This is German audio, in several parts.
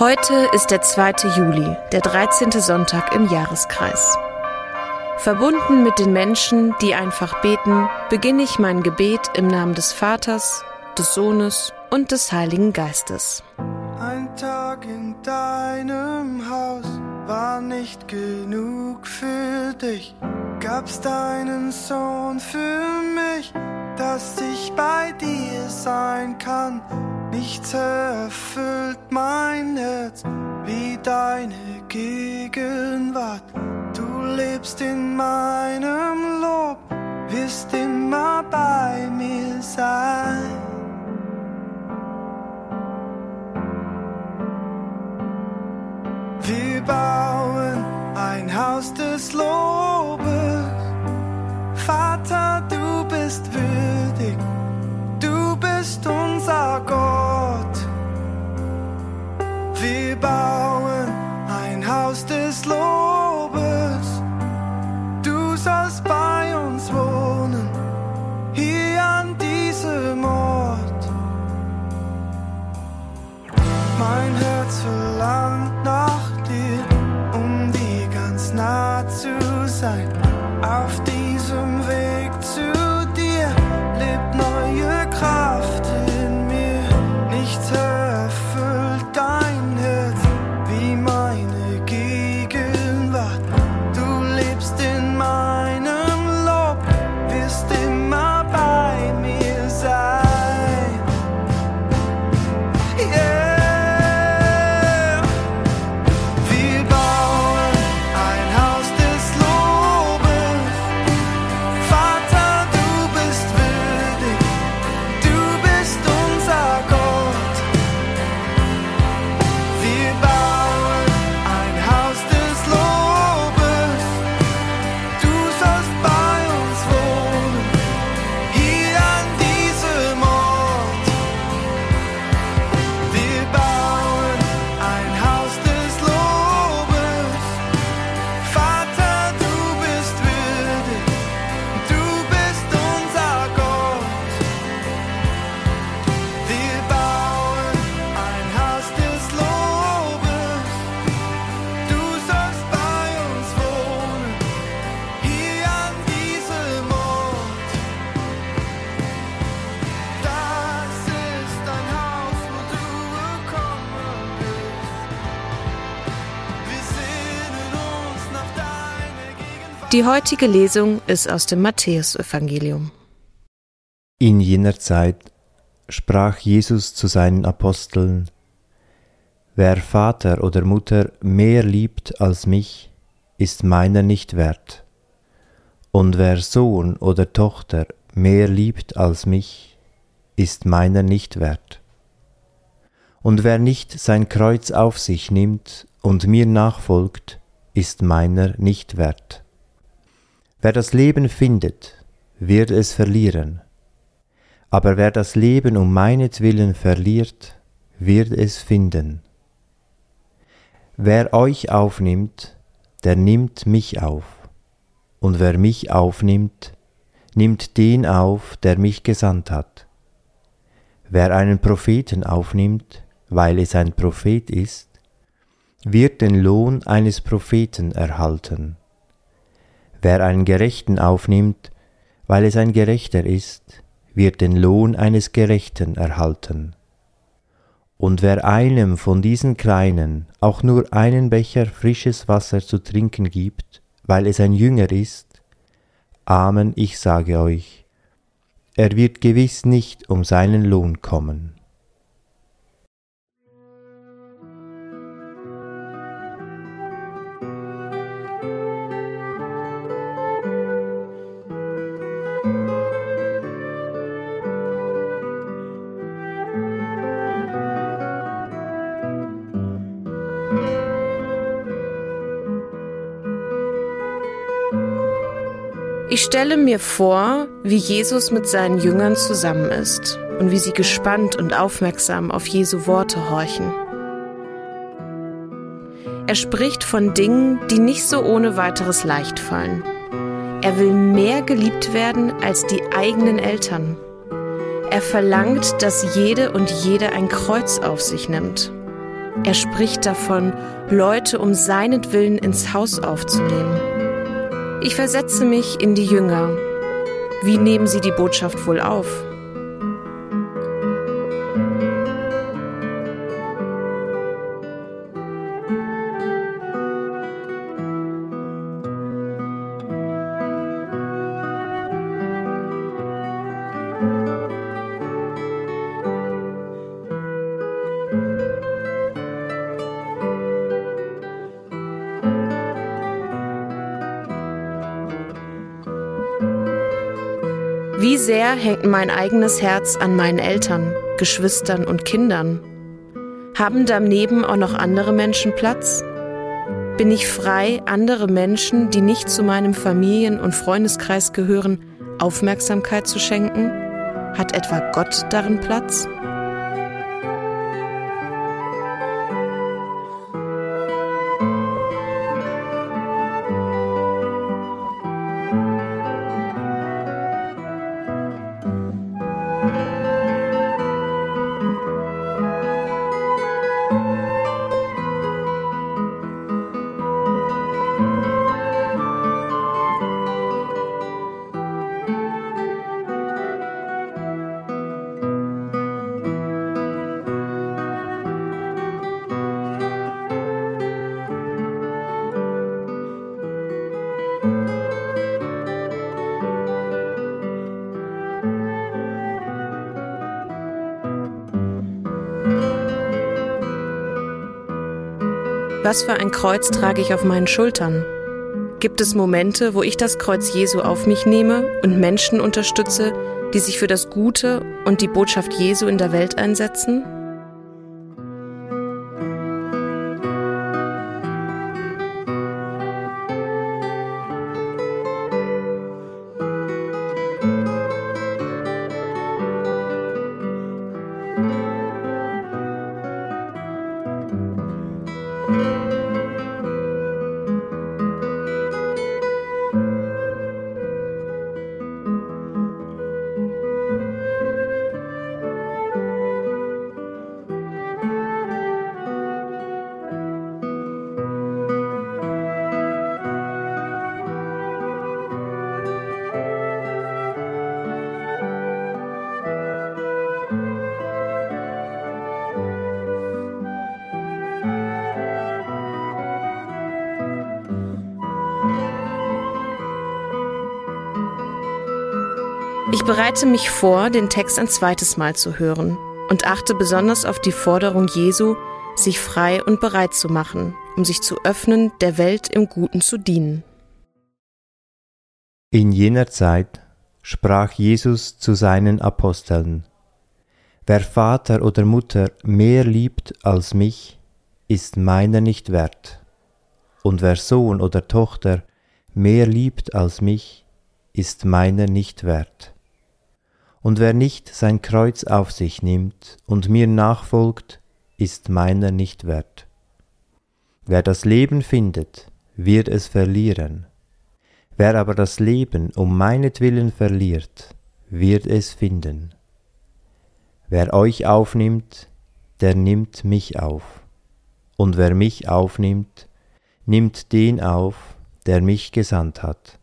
Heute ist der 2. Juli, der 13. Sonntag im Jahreskreis. Verbunden mit den Menschen, die einfach beten, beginne ich mein Gebet im Namen des Vaters, des Sohnes und des Heiligen Geistes. Ein Tag in deinem Haus war nicht genug für dich. Gab's deinen Sohn für mich, dass ich bei dir sein kann Nichts erfüllt mein Herz wie deine Gegenwart. Du lebst in meinem Lob, wirst immer bei mir sein. Wir sein. Die heutige Lesung ist aus dem Matthäusevangelium. In jener Zeit sprach Jesus zu seinen Aposteln, Wer Vater oder Mutter mehr liebt als mich, ist meiner nicht wert. Und wer Sohn oder Tochter mehr liebt als mich, ist meiner nicht wert. Und wer nicht sein Kreuz auf sich nimmt und mir nachfolgt, ist meiner nicht wert. Wer das Leben findet, wird es verlieren. Aber wer das Leben um meinetwillen verliert, wird es finden. Wer euch aufnimmt, der nimmt mich auf. Und wer mich aufnimmt, nimmt den auf, der mich gesandt hat. Wer einen Propheten aufnimmt, weil es ein Prophet ist, wird den Lohn eines Propheten erhalten. Wer einen Gerechten aufnimmt, weil es ein Gerechter ist, wird den Lohn eines Gerechten erhalten. Und wer einem von diesen Kleinen auch nur einen Becher frisches Wasser zu trinken gibt, weil es ein Jünger ist, Amen, ich sage euch, er wird gewiss nicht um seinen Lohn kommen. Ich stelle mir vor, wie Jesus mit seinen Jüngern zusammen ist und wie sie gespannt und aufmerksam auf Jesu Worte horchen. Er spricht von Dingen, die nicht so ohne weiteres leicht fallen. Er will mehr geliebt werden als die eigenen Eltern. Er verlangt, dass jede und jede ein Kreuz auf sich nimmt. Er spricht davon, Leute um seinetwillen ins Haus aufzunehmen. Ich versetze mich in die Jünger. Wie nehmen sie die Botschaft wohl auf? Wie sehr hängt mein eigenes Herz an meinen Eltern, Geschwistern und Kindern? Haben daneben auch noch andere Menschen Platz? Bin ich frei, andere Menschen, die nicht zu meinem Familien- und Freundeskreis gehören, Aufmerksamkeit zu schenken? Hat etwa Gott darin Platz? Was für ein Kreuz trage ich auf meinen Schultern? Gibt es Momente, wo ich das Kreuz Jesu auf mich nehme und Menschen unterstütze, die sich für das Gute und die Botschaft Jesu in der Welt einsetzen? Ich bereite mich vor, den Text ein zweites Mal zu hören und achte besonders auf die Forderung Jesu, sich frei und bereit zu machen, um sich zu öffnen, der Welt im Guten zu dienen. In jener Zeit sprach Jesus zu seinen Aposteln, Wer Vater oder Mutter mehr liebt als mich, ist meiner nicht wert, und wer Sohn oder Tochter mehr liebt als mich, ist meiner nicht wert. Und wer nicht sein Kreuz auf sich nimmt und mir nachfolgt, ist meiner nicht wert. Wer das Leben findet, wird es verlieren. Wer aber das Leben um meinetwillen verliert, wird es finden. Wer euch aufnimmt, der nimmt mich auf. Und wer mich aufnimmt, nimmt den auf, der mich gesandt hat.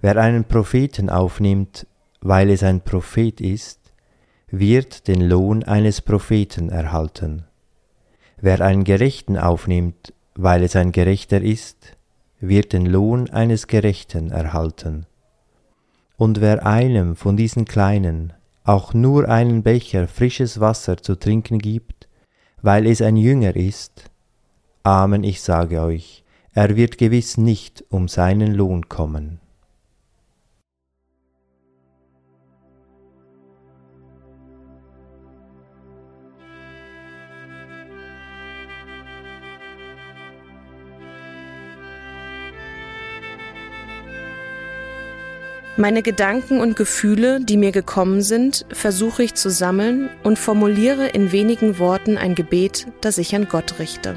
Wer einen Propheten aufnimmt, weil es ein Prophet ist, wird den Lohn eines Propheten erhalten. Wer einen Gerechten aufnimmt, weil es ein Gerechter ist, wird den Lohn eines Gerechten erhalten. Und wer einem von diesen Kleinen auch nur einen Becher frisches Wasser zu trinken gibt, weil es ein Jünger ist, Amen, ich sage euch, er wird gewiss nicht um seinen Lohn kommen. Meine Gedanken und Gefühle, die mir gekommen sind, versuche ich zu sammeln und formuliere in wenigen Worten ein Gebet, das ich an Gott richte.